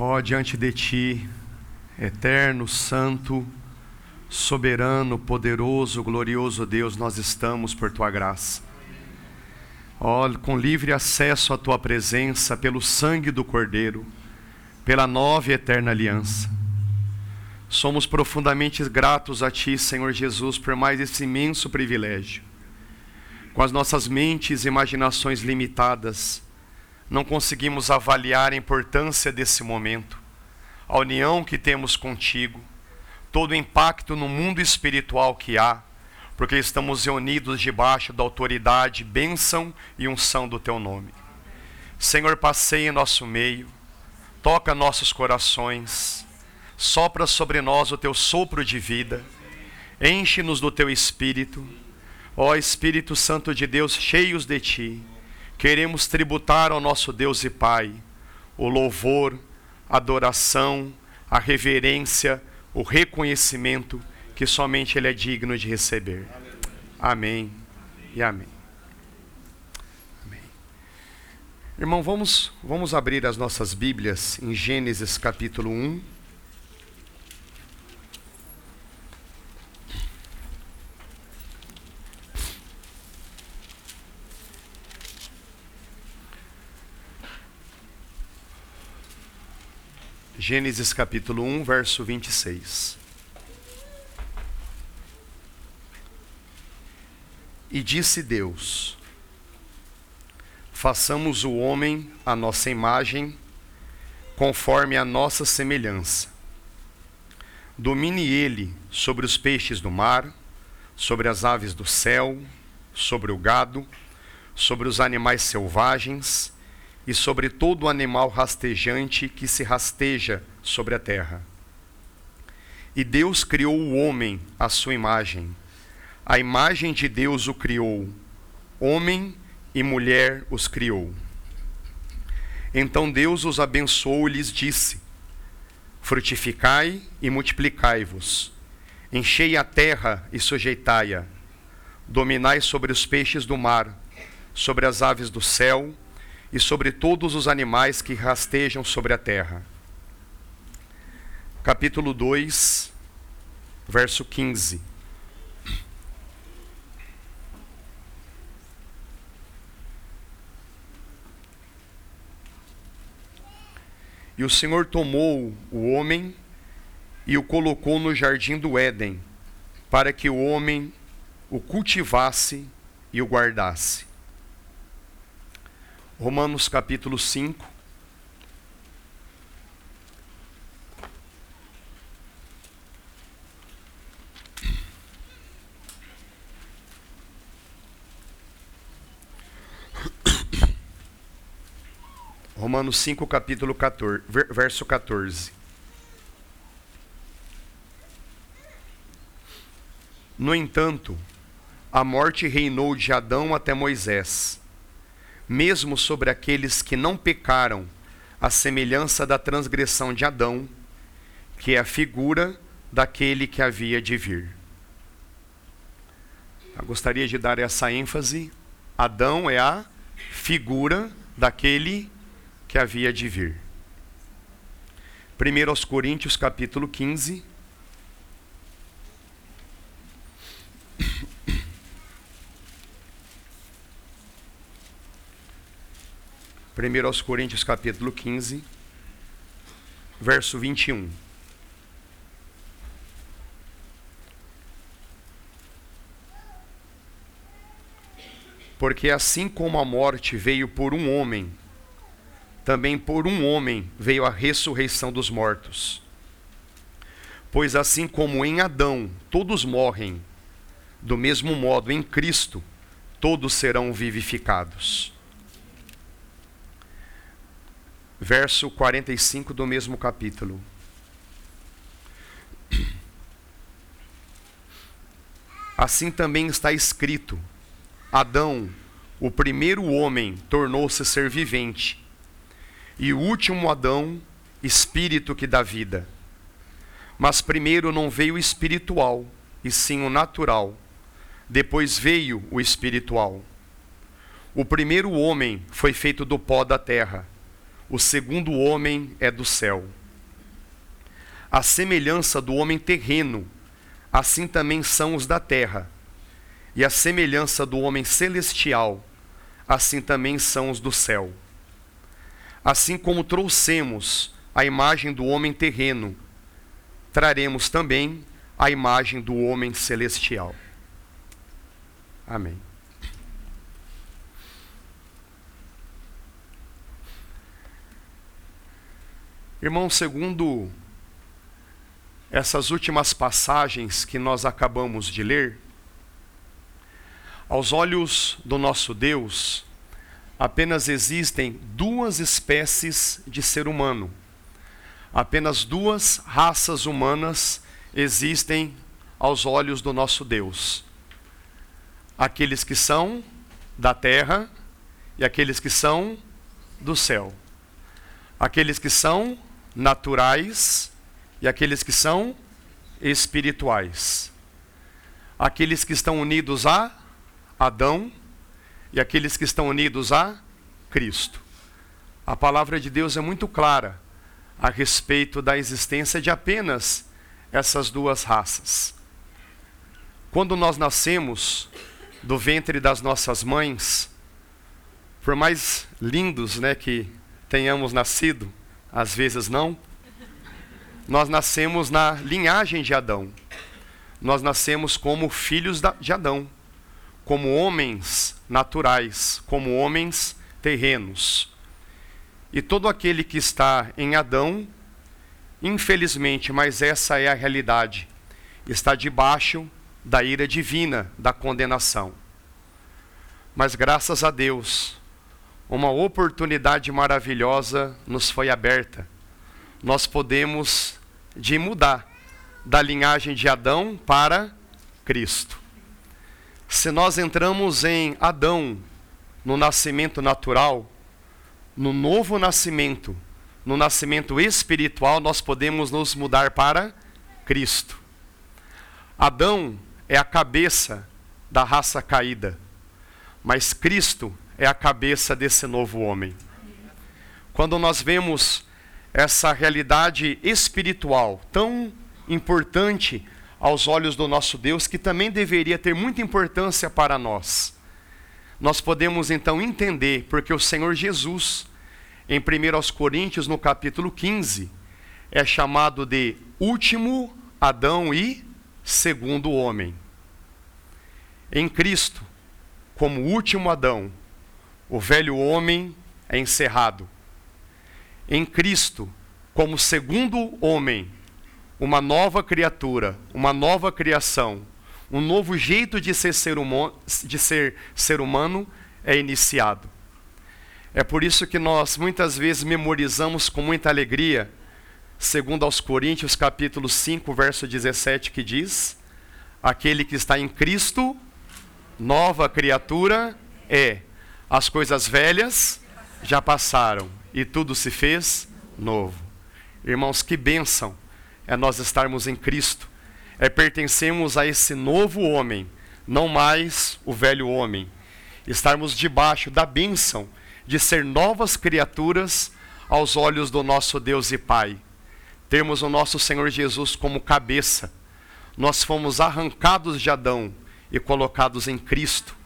Ó, diante de ti, eterno, santo, soberano, poderoso, glorioso Deus, nós estamos por tua graça. Ó, com livre acesso à tua presença, pelo sangue do Cordeiro, pela nova e eterna aliança. Somos profundamente gratos a ti, Senhor Jesus, por mais esse imenso privilégio. Com as nossas mentes e imaginações limitadas, não conseguimos avaliar a importância desse momento, a união que temos contigo, todo o impacto no mundo espiritual que há, porque estamos reunidos debaixo da autoridade, bênção e unção do teu nome. Senhor, passeia em nosso meio, toca nossos corações, sopra sobre nós o teu sopro de vida, enche-nos do teu espírito, ó Espírito Santo de Deus, cheios de ti queremos tributar ao nosso Deus e Pai o louvor, a adoração, a reverência, o reconhecimento que somente Ele é digno de receber. Amém e amém. amém. Irmão, vamos, vamos abrir as nossas Bíblias em Gênesis capítulo 1. Gênesis capítulo 1, verso 26. E disse Deus: Façamos o homem a nossa imagem, conforme a nossa semelhança. Domine ele sobre os peixes do mar, sobre as aves do céu, sobre o gado, sobre os animais selvagens e sobre todo animal rastejante que se rasteja sobre a terra. E Deus criou o homem à sua imagem. A imagem de Deus o criou. Homem e mulher os criou. Então Deus os abençoou e lhes disse: Frutificai e multiplicai-vos. Enchei a terra e sujeitai-a. Dominai sobre os peixes do mar, sobre as aves do céu, e sobre todos os animais que rastejam sobre a terra. Capítulo 2, verso 15. E o Senhor tomou o homem e o colocou no jardim do Éden, para que o homem o cultivasse e o guardasse. Romanos capítulo 5. Romanos 5, capítulo 14, verso 14. No entanto, a morte reinou de Adão até Moisés mesmo sobre aqueles que não pecaram, a semelhança da transgressão de Adão, que é a figura daquele que havia de vir. Eu gostaria de dar essa ênfase. Adão é a figura daquele que havia de vir. 1 Coríntios capítulo 15, 1 aos Coríntios capítulo 15, verso 21. Porque assim como a morte veio por um homem, também por um homem veio a ressurreição dos mortos. Pois assim como em Adão todos morrem, do mesmo modo em Cristo todos serão vivificados verso 45 do mesmo capítulo. Assim também está escrito: Adão, o primeiro homem, tornou-se ser vivente, e o último Adão, espírito que dá vida. Mas primeiro não veio o espiritual, e sim o natural. Depois veio o espiritual. O primeiro homem foi feito do pó da terra o segundo homem é do céu. A semelhança do homem terreno, assim também são os da terra. E a semelhança do homem celestial, assim também são os do céu. Assim como trouxemos a imagem do homem terreno, traremos também a imagem do homem celestial. Amém. Irmão, segundo essas últimas passagens que nós acabamos de ler, aos olhos do nosso Deus, apenas existem duas espécies de ser humano. Apenas duas raças humanas existem aos olhos do nosso Deus: aqueles que são da terra e aqueles que são do céu. Aqueles que são naturais e aqueles que são espirituais. Aqueles que estão unidos a Adão e aqueles que estão unidos a Cristo. A palavra de Deus é muito clara a respeito da existência de apenas essas duas raças. Quando nós nascemos do ventre das nossas mães, por mais lindos né, que tenhamos nascido, às vezes não. Nós nascemos na linhagem de Adão. Nós nascemos como filhos de Adão, como homens naturais, como homens terrenos. E todo aquele que está em Adão, infelizmente, mas essa é a realidade, está debaixo da ira divina, da condenação. Mas graças a Deus, uma oportunidade maravilhosa nos foi aberta. Nós podemos de mudar da linhagem de Adão para Cristo. Se nós entramos em Adão no nascimento natural, no novo nascimento, no nascimento espiritual, nós podemos nos mudar para Cristo. Adão é a cabeça da raça caída, mas Cristo é a cabeça desse novo homem. Quando nós vemos essa realidade espiritual tão importante aos olhos do nosso Deus, que também deveria ter muita importância para nós, nós podemos então entender porque o Senhor Jesus, em 1 Coríntios, no capítulo 15, é chamado de último Adão e segundo homem. Em Cristo, como último Adão, o velho homem é encerrado. Em Cristo, como segundo homem, uma nova criatura, uma nova criação, um novo jeito de ser ser, humano, de ser, ser humano é iniciado. É por isso que nós muitas vezes memorizamos com muita alegria, segundo aos Coríntios capítulo 5, verso 17, que diz: Aquele que está em Cristo, nova criatura é as coisas velhas já passaram e tudo se fez novo. Irmãos, que bênção é nós estarmos em Cristo, é pertencermos a esse novo homem, não mais o velho homem. Estarmos debaixo da bênção de ser novas criaturas aos olhos do nosso Deus e Pai. Termos o nosso Senhor Jesus como cabeça. Nós fomos arrancados de Adão e colocados em Cristo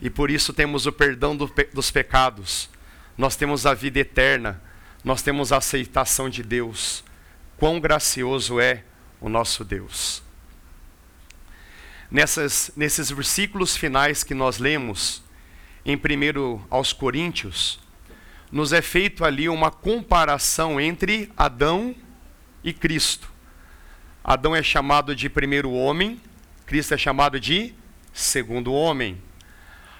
e por isso temos o perdão do, dos pecados, nós temos a vida eterna, nós temos a aceitação de Deus. Quão gracioso é o nosso Deus. Nessas, nesses versículos finais que nós lemos, em 1 aos Coríntios, nos é feito ali uma comparação entre Adão e Cristo. Adão é chamado de primeiro homem, Cristo é chamado de segundo homem.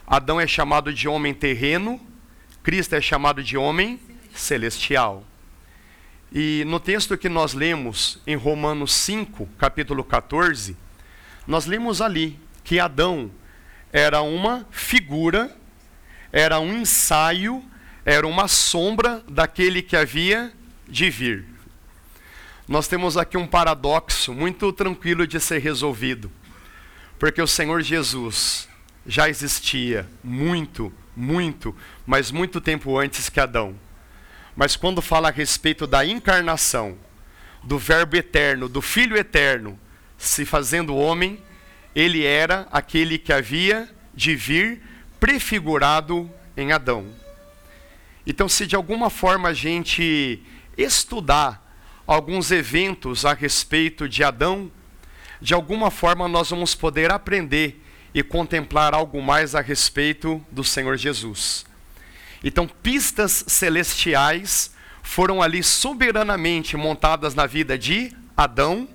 Adão é chamado de homem terreno, Cristo é chamado de homem celestial. E no texto que nós lemos em Romanos 5, capítulo 14, nós lemos ali que Adão era uma figura, era um ensaio, era uma sombra daquele que havia de vir. Nós temos aqui um paradoxo muito tranquilo de ser resolvido, porque o Senhor Jesus, já existia muito, muito, mas muito tempo antes que Adão. Mas quando fala a respeito da encarnação, do Verbo eterno, do Filho eterno, se fazendo homem, ele era aquele que havia de vir prefigurado em Adão. Então, se de alguma forma a gente estudar alguns eventos a respeito de Adão, de alguma forma nós vamos poder aprender e contemplar algo mais a respeito do Senhor Jesus. Então, pistas celestiais foram ali soberanamente montadas na vida de Adão,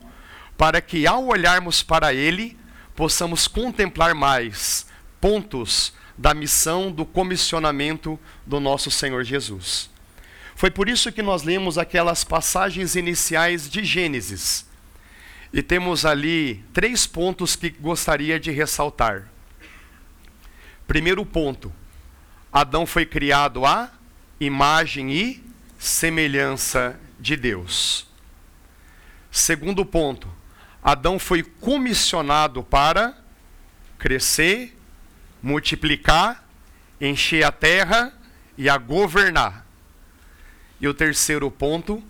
para que ao olharmos para ele, possamos contemplar mais pontos da missão, do comissionamento do nosso Senhor Jesus. Foi por isso que nós lemos aquelas passagens iniciais de Gênesis. E temos ali três pontos que gostaria de ressaltar. Primeiro ponto: Adão foi criado à imagem e semelhança de Deus. Segundo ponto: Adão foi comissionado para crescer, multiplicar, encher a terra e a governar. E o terceiro ponto: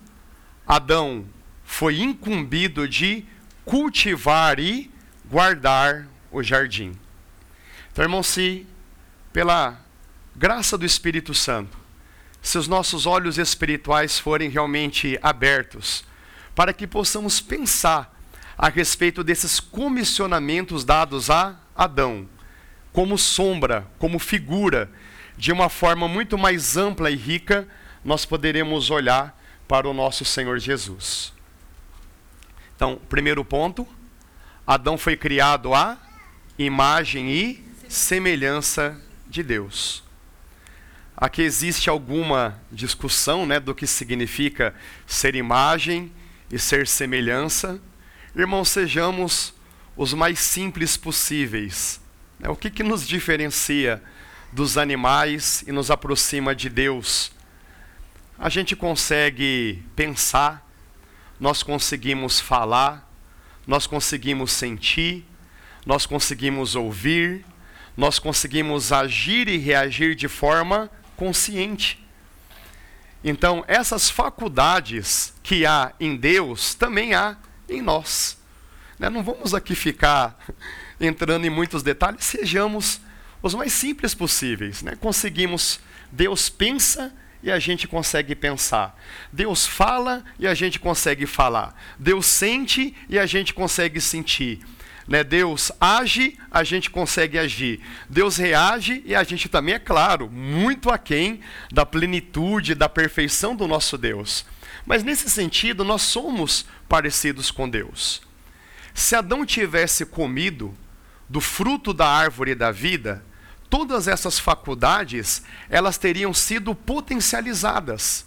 Adão foi incumbido de cultivar e guardar o jardim. Então, irmão, se pela graça do Espírito Santo, se os nossos olhos espirituais forem realmente abertos, para que possamos pensar a respeito desses comissionamentos dados a Adão, como sombra, como figura, de uma forma muito mais ampla e rica, nós poderemos olhar para o nosso Senhor Jesus. Então, primeiro ponto, Adão foi criado à imagem e semelhança de Deus. Aqui existe alguma discussão né, do que significa ser imagem e ser semelhança. Irmãos, sejamos os mais simples possíveis. Né? O que, que nos diferencia dos animais e nos aproxima de Deus? A gente consegue pensar, nós conseguimos falar, nós conseguimos sentir, nós conseguimos ouvir, nós conseguimos agir e reagir de forma consciente. Então, essas faculdades que há em Deus, também há em nós. Né? Não vamos aqui ficar entrando em muitos detalhes, sejamos os mais simples possíveis. Né? Conseguimos, Deus pensa e a gente consegue pensar. Deus fala e a gente consegue falar. Deus sente e a gente consegue sentir. Né? Deus age, a gente consegue agir. Deus reage e a gente também, é claro, muito aquém da plenitude, da perfeição do nosso Deus. Mas nesse sentido, nós somos parecidos com Deus. Se Adão tivesse comido do fruto da árvore da vida, todas essas faculdades, elas teriam sido potencializadas.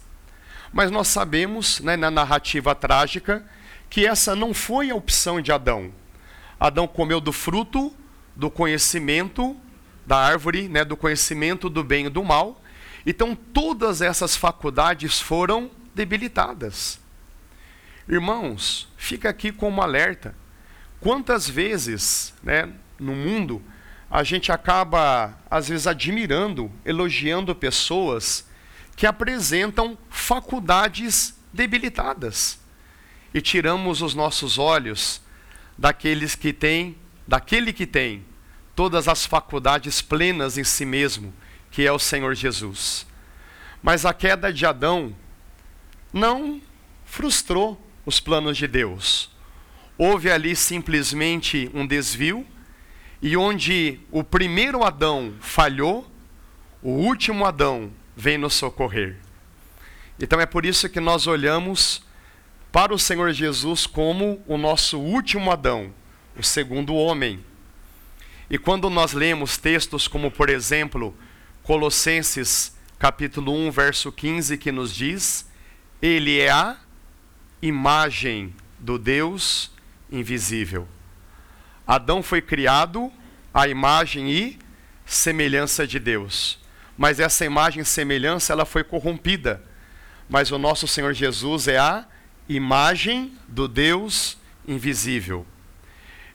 Mas nós sabemos, né, na narrativa trágica, que essa não foi a opção de Adão. Adão comeu do fruto do conhecimento da árvore, né, do conhecimento do bem e do mal. Então todas essas faculdades foram debilitadas. Irmãos, fica aqui como alerta. Quantas vezes, né, no mundo, a gente acaba, às vezes, admirando, elogiando pessoas que apresentam faculdades debilitadas. E tiramos os nossos olhos daqueles que têm, daquele que tem todas as faculdades plenas em si mesmo, que é o Senhor Jesus. Mas a queda de Adão não frustrou os planos de Deus. Houve ali simplesmente um desvio, e onde o primeiro Adão falhou, o último Adão vem nos socorrer. Então é por isso que nós olhamos para o Senhor Jesus como o nosso último Adão, o segundo homem. E quando nós lemos textos como, por exemplo, Colossenses capítulo 1, verso 15, que nos diz: ele é a imagem do Deus invisível. Adão foi criado à imagem e semelhança de Deus. Mas essa imagem e semelhança ela foi corrompida. Mas o nosso Senhor Jesus é a imagem do Deus invisível.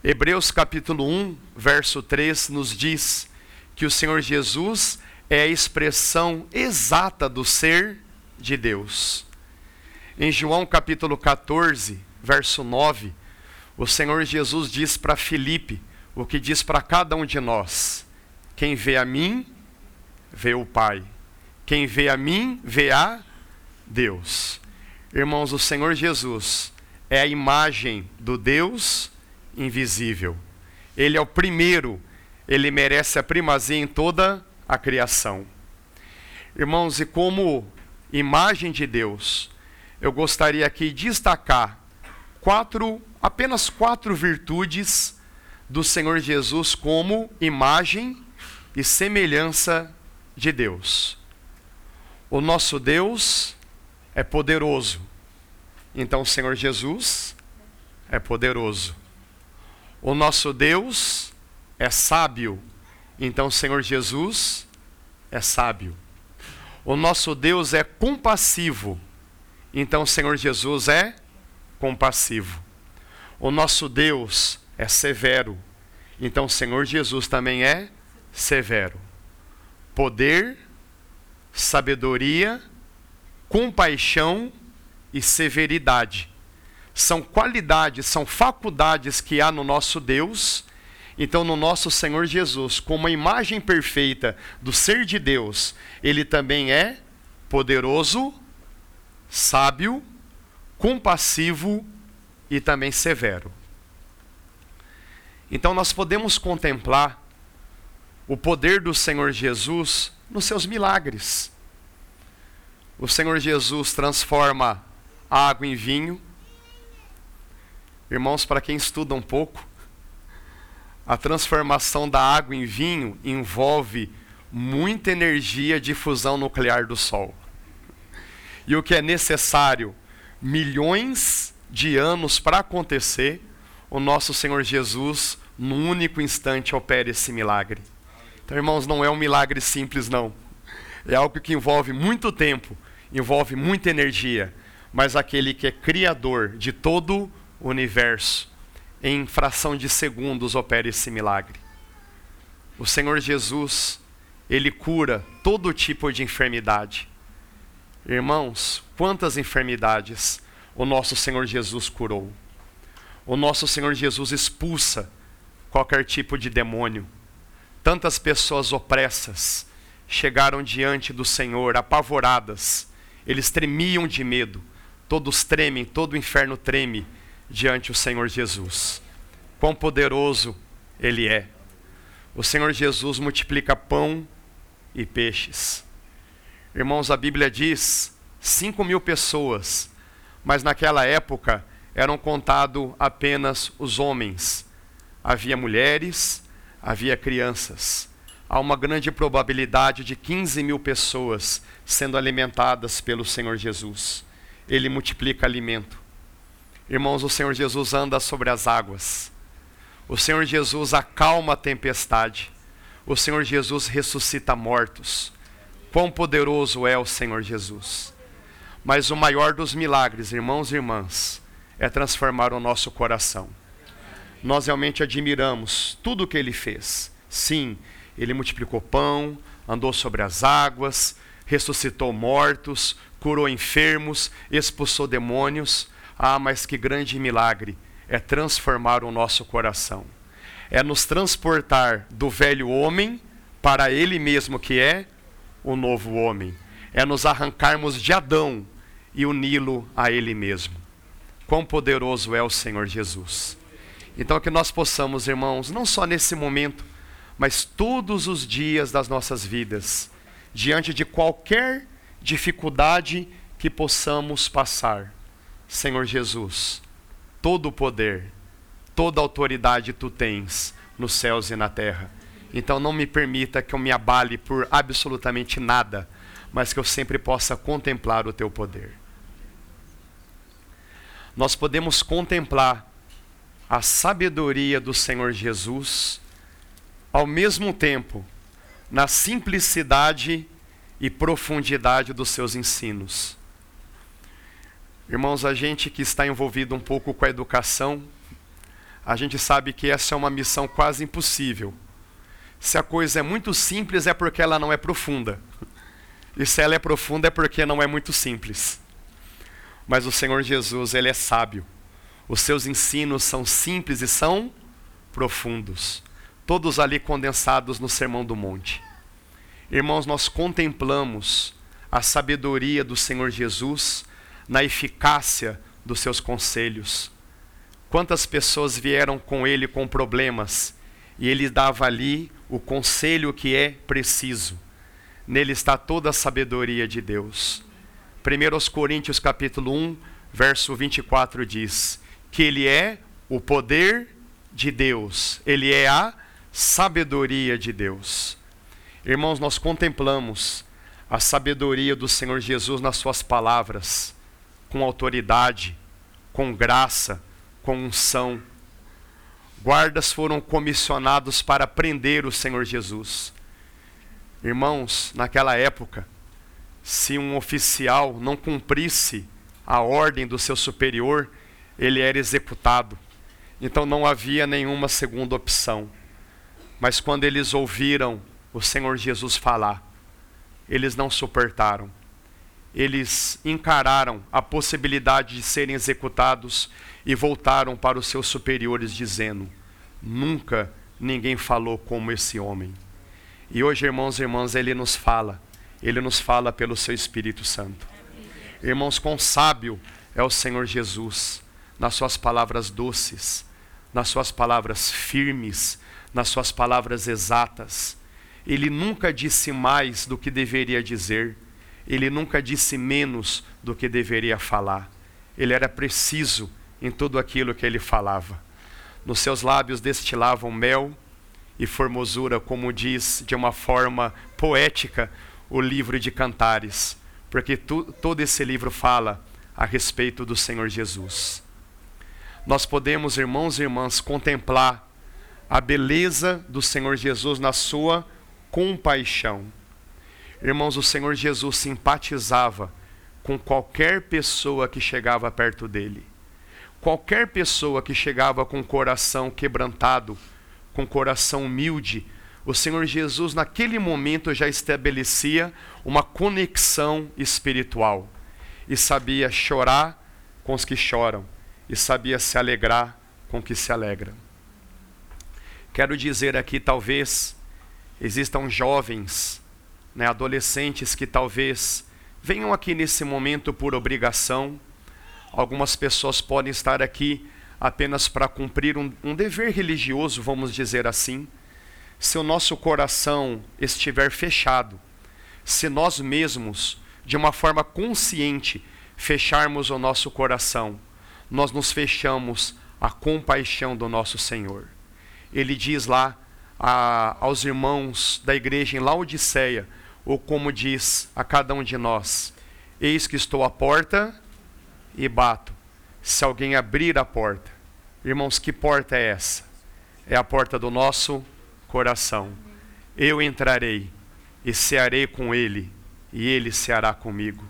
Hebreus capítulo 1, verso 3 nos diz que o Senhor Jesus é a expressão exata do ser de Deus. Em João capítulo 14, verso 9, o Senhor Jesus diz para Filipe o que diz para cada um de nós: Quem vê a mim, vê o Pai. Quem vê a mim, vê a Deus. Irmãos, o Senhor Jesus é a imagem do Deus invisível. Ele é o primeiro, ele merece a primazia em toda a criação. Irmãos, e como imagem de Deus, eu gostaria aqui de destacar quatro, apenas quatro virtudes do Senhor Jesus como imagem e semelhança de Deus. O nosso Deus é poderoso. Então o Senhor Jesus é poderoso. O nosso Deus é sábio. Então o Senhor Jesus é sábio. O nosso Deus é compassivo. Então o Senhor Jesus é. O nosso Deus é severo. Então o Senhor Jesus também é severo. Poder, sabedoria, compaixão e severidade. São qualidades, são faculdades que há no nosso Deus. Então, no nosso Senhor Jesus, como a imagem perfeita do ser de Deus, ele também é poderoso, sábio, compassivo e também severo. Então nós podemos contemplar o poder do Senhor Jesus nos seus milagres. O Senhor Jesus transforma água em vinho. Irmãos, para quem estuda um pouco, a transformação da água em vinho envolve muita energia de fusão nuclear do Sol. E o que é necessário milhões de anos para acontecer, o nosso Senhor Jesus, num único instante, opera esse milagre. Então, irmãos, não é um milagre simples, não. É algo que envolve muito tempo, envolve muita energia, mas aquele que é criador de todo o universo, em fração de segundos opera esse milagre. O Senhor Jesus, ele cura todo tipo de enfermidade. Irmãos, quantas enfermidades o nosso Senhor Jesus curou. O nosso Senhor Jesus expulsa qualquer tipo de demônio. Tantas pessoas opressas chegaram diante do Senhor apavoradas. Eles tremiam de medo. Todos tremem, todo o inferno treme diante do Senhor Jesus. Quão poderoso Ele é. O Senhor Jesus multiplica pão e peixes. Irmãos, a Bíblia diz: cinco mil pessoas mas naquela época eram contados apenas os homens. Havia mulheres, havia crianças. Há uma grande probabilidade de 15 mil pessoas sendo alimentadas pelo Senhor Jesus. Ele multiplica alimento. Irmãos, o Senhor Jesus anda sobre as águas. O Senhor Jesus acalma a tempestade. O Senhor Jesus ressuscita mortos. Quão poderoso é o Senhor Jesus! Mas o maior dos milagres, irmãos e irmãs, é transformar o nosso coração. Nós realmente admiramos tudo o que ele fez. Sim, ele multiplicou pão, andou sobre as águas, ressuscitou mortos, curou enfermos, expulsou demônios. Ah, mas que grande milagre é transformar o nosso coração. É nos transportar do velho homem para ele mesmo que é o novo homem. É nos arrancarmos de Adão e uni-lo a Ele mesmo. Quão poderoso é o Senhor Jesus. Então, que nós possamos, irmãos, não só nesse momento, mas todos os dias das nossas vidas, diante de qualquer dificuldade que possamos passar, Senhor Jesus, todo o poder, toda a autoridade tu tens nos céus e na terra. Então não me permita que eu me abale por absolutamente nada, mas que eu sempre possa contemplar o teu poder nós podemos contemplar a sabedoria do Senhor Jesus, ao mesmo tempo, na simplicidade e profundidade dos seus ensinos. Irmãos, a gente que está envolvido um pouco com a educação, a gente sabe que essa é uma missão quase impossível. Se a coisa é muito simples, é porque ela não é profunda. E se ela é profunda é porque não é muito simples. Mas o Senhor Jesus, ele é sábio. Os seus ensinos são simples e são profundos. Todos ali condensados no Sermão do Monte. Irmãos, nós contemplamos a sabedoria do Senhor Jesus na eficácia dos seus conselhos. Quantas pessoas vieram com ele com problemas e ele dava ali o conselho que é preciso. Nele está toda a sabedoria de Deus. 1 Coríntios capítulo 1, verso 24 diz que ele é o poder de Deus, ele é a sabedoria de Deus. Irmãos, nós contemplamos a sabedoria do Senhor Jesus nas suas palavras, com autoridade, com graça, com unção. Guardas foram comissionados para prender o Senhor Jesus. Irmãos, naquela época, se um oficial não cumprisse a ordem do seu superior, ele era executado. Então não havia nenhuma segunda opção. Mas quando eles ouviram o Senhor Jesus falar, eles não suportaram. Eles encararam a possibilidade de serem executados e voltaram para os seus superiores, dizendo: Nunca ninguém falou como esse homem. E hoje, irmãos e irmãs, ele nos fala ele nos fala pelo seu Espírito Santo. Irmãos, quão sábio é o Senhor Jesus nas suas palavras doces, nas suas palavras firmes, nas suas palavras exatas. Ele nunca disse mais do que deveria dizer, ele nunca disse menos do que deveria falar. Ele era preciso em tudo aquilo que ele falava. Nos seus lábios destilavam mel e formosura, como diz de uma forma poética o livro de Cantares, porque tu, todo esse livro fala a respeito do Senhor Jesus. Nós podemos, irmãos e irmãs, contemplar a beleza do Senhor Jesus na sua compaixão. Irmãos, o Senhor Jesus simpatizava com qualquer pessoa que chegava perto dele. Qualquer pessoa que chegava com o coração quebrantado, com o coração humilde, o Senhor Jesus, naquele momento, já estabelecia uma conexão espiritual e sabia chorar com os que choram e sabia se alegrar com os que se alegram. Quero dizer aqui, talvez existam jovens, né, adolescentes que talvez venham aqui nesse momento por obrigação. Algumas pessoas podem estar aqui apenas para cumprir um, um dever religioso, vamos dizer assim se o nosso coração estiver fechado, se nós mesmos, de uma forma consciente, fecharmos o nosso coração, nós nos fechamos à compaixão do nosso Senhor. Ele diz lá a, aos irmãos da igreja em Laodiceia, ou como diz a cada um de nós: Eis que estou à porta e bato. Se alguém abrir a porta, irmãos, que porta é essa? É a porta do nosso coração. Eu entrarei e cearei com ele, e ele ceará comigo.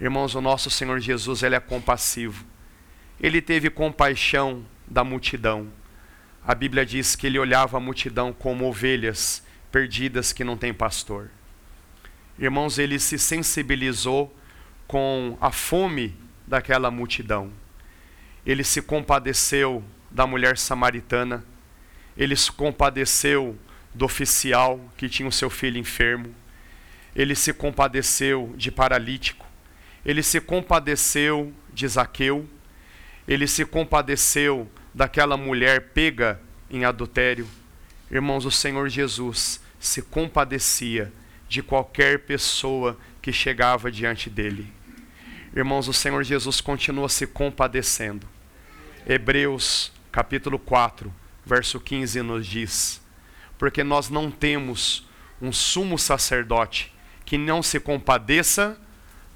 Irmãos, o nosso Senhor Jesus, ele é compassivo. Ele teve compaixão da multidão. A Bíblia diz que ele olhava a multidão como ovelhas perdidas que não têm pastor. Irmãos, ele se sensibilizou com a fome daquela multidão. Ele se compadeceu da mulher samaritana ele se compadeceu do oficial que tinha o seu filho enfermo. Ele se compadeceu de paralítico. Ele se compadeceu de Zaqueu. Ele se compadeceu daquela mulher pega em adultério. Irmãos, o Senhor Jesus se compadecia de qualquer pessoa que chegava diante dele. Irmãos, o Senhor Jesus continua se compadecendo. Hebreus capítulo 4, verso 15 nos diz: Porque nós não temos um sumo sacerdote que não se compadeça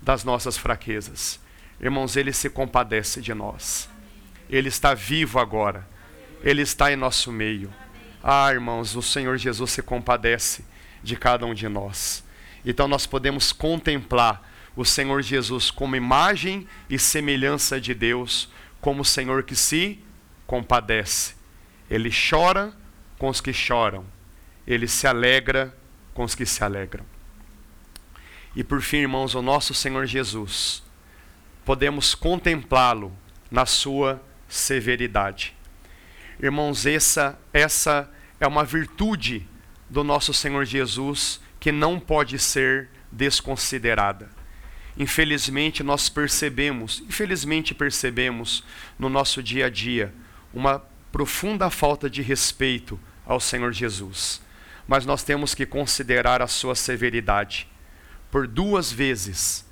das nossas fraquezas. Irmãos, ele se compadece de nós. Ele está vivo agora. Ele está em nosso meio. Ah, irmãos, o Senhor Jesus se compadece de cada um de nós. Então nós podemos contemplar o Senhor Jesus como imagem e semelhança de Deus, como o Senhor que se compadece. Ele chora com os que choram, ele se alegra com os que se alegram. E por fim, irmãos, o nosso Senhor Jesus, podemos contemplá-lo na sua severidade. Irmãos, essa, essa é uma virtude do nosso Senhor Jesus que não pode ser desconsiderada. Infelizmente, nós percebemos, infelizmente percebemos no nosso dia a dia uma profunda falta de respeito ao Senhor Jesus. Mas nós temos que considerar a sua severidade. Por duas vezes,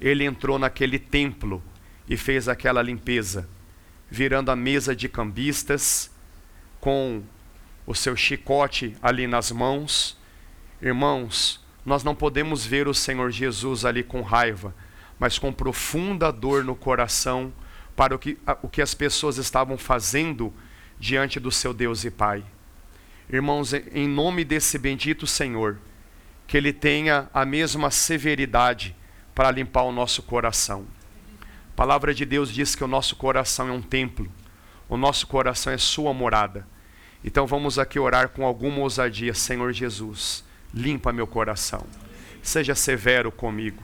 ele entrou naquele templo e fez aquela limpeza, virando a mesa de cambistas, com o seu chicote ali nas mãos. Irmãos, nós não podemos ver o Senhor Jesus ali com raiva, mas com profunda dor no coração para o que, o que as pessoas estavam fazendo diante do seu Deus e Pai. Irmãos, em nome desse bendito Senhor, que Ele tenha a mesma severidade para limpar o nosso coração. A palavra de Deus diz que o nosso coração é um templo, o nosso coração é Sua morada. Então vamos aqui orar com alguma ousadia, Senhor Jesus, limpa meu coração, seja severo comigo.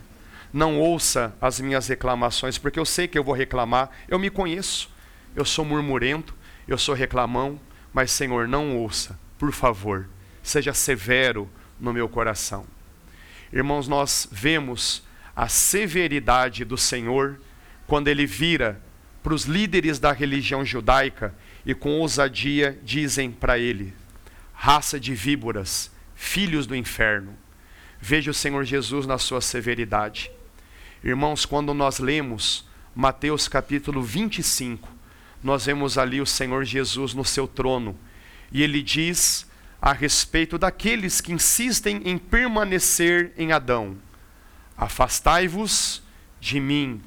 Não ouça as minhas reclamações, porque eu sei que eu vou reclamar, eu me conheço, eu sou murmurento, eu sou reclamão, mas Senhor, não ouça, por favor, seja severo no meu coração. Irmãos, nós vemos a severidade do Senhor quando ele vira para os líderes da religião judaica e com ousadia dizem para ele: raça de víboras, filhos do inferno. Veja o Senhor Jesus na sua severidade. Irmãos, quando nós lemos Mateus capítulo 25, nós vemos ali o Senhor Jesus no seu trono, e ele diz a respeito daqueles que insistem em permanecer em Adão: Afastai-vos de mim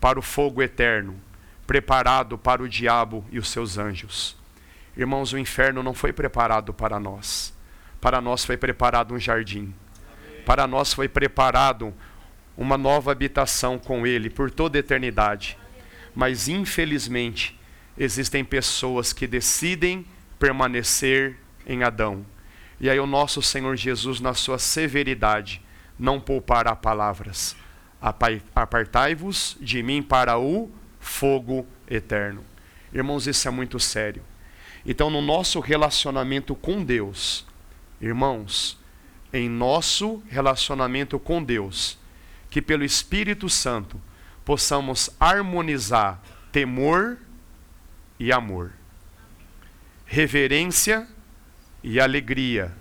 para o fogo eterno, preparado para o diabo e os seus anjos. Irmãos, o inferno não foi preparado para nós. Para nós foi preparado um jardim. Para nós foi preparado uma nova habitação com Ele por toda a eternidade. Mas, infelizmente, existem pessoas que decidem permanecer em Adão. E aí, o nosso Senhor Jesus, na sua severidade, não poupará palavras. Apartai-vos de mim para o fogo eterno. Irmãos, isso é muito sério. Então, no nosso relacionamento com Deus, irmãos, em nosso relacionamento com Deus, que pelo Espírito Santo possamos harmonizar temor e amor, reverência e alegria,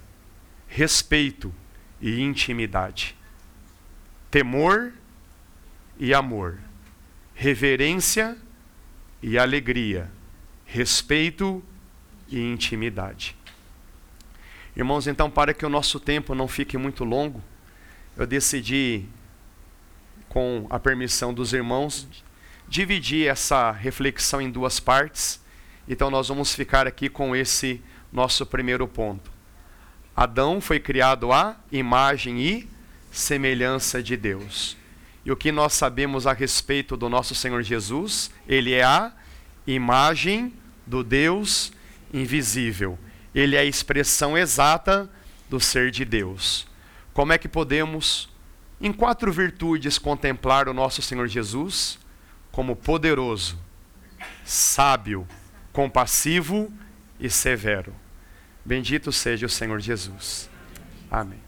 respeito e intimidade, temor e amor, reverência e alegria, respeito e intimidade. Irmãos, então, para que o nosso tempo não fique muito longo, eu decidi, com a permissão dos irmãos, dividir essa reflexão em duas partes. Então, nós vamos ficar aqui com esse nosso primeiro ponto. Adão foi criado à imagem e semelhança de Deus. E o que nós sabemos a respeito do nosso Senhor Jesus? Ele é a imagem do Deus invisível. Ele é a expressão exata do ser de Deus. Como é que podemos, em quatro virtudes, contemplar o nosso Senhor Jesus? Como poderoso, sábio, compassivo e severo. Bendito seja o Senhor Jesus. Amém.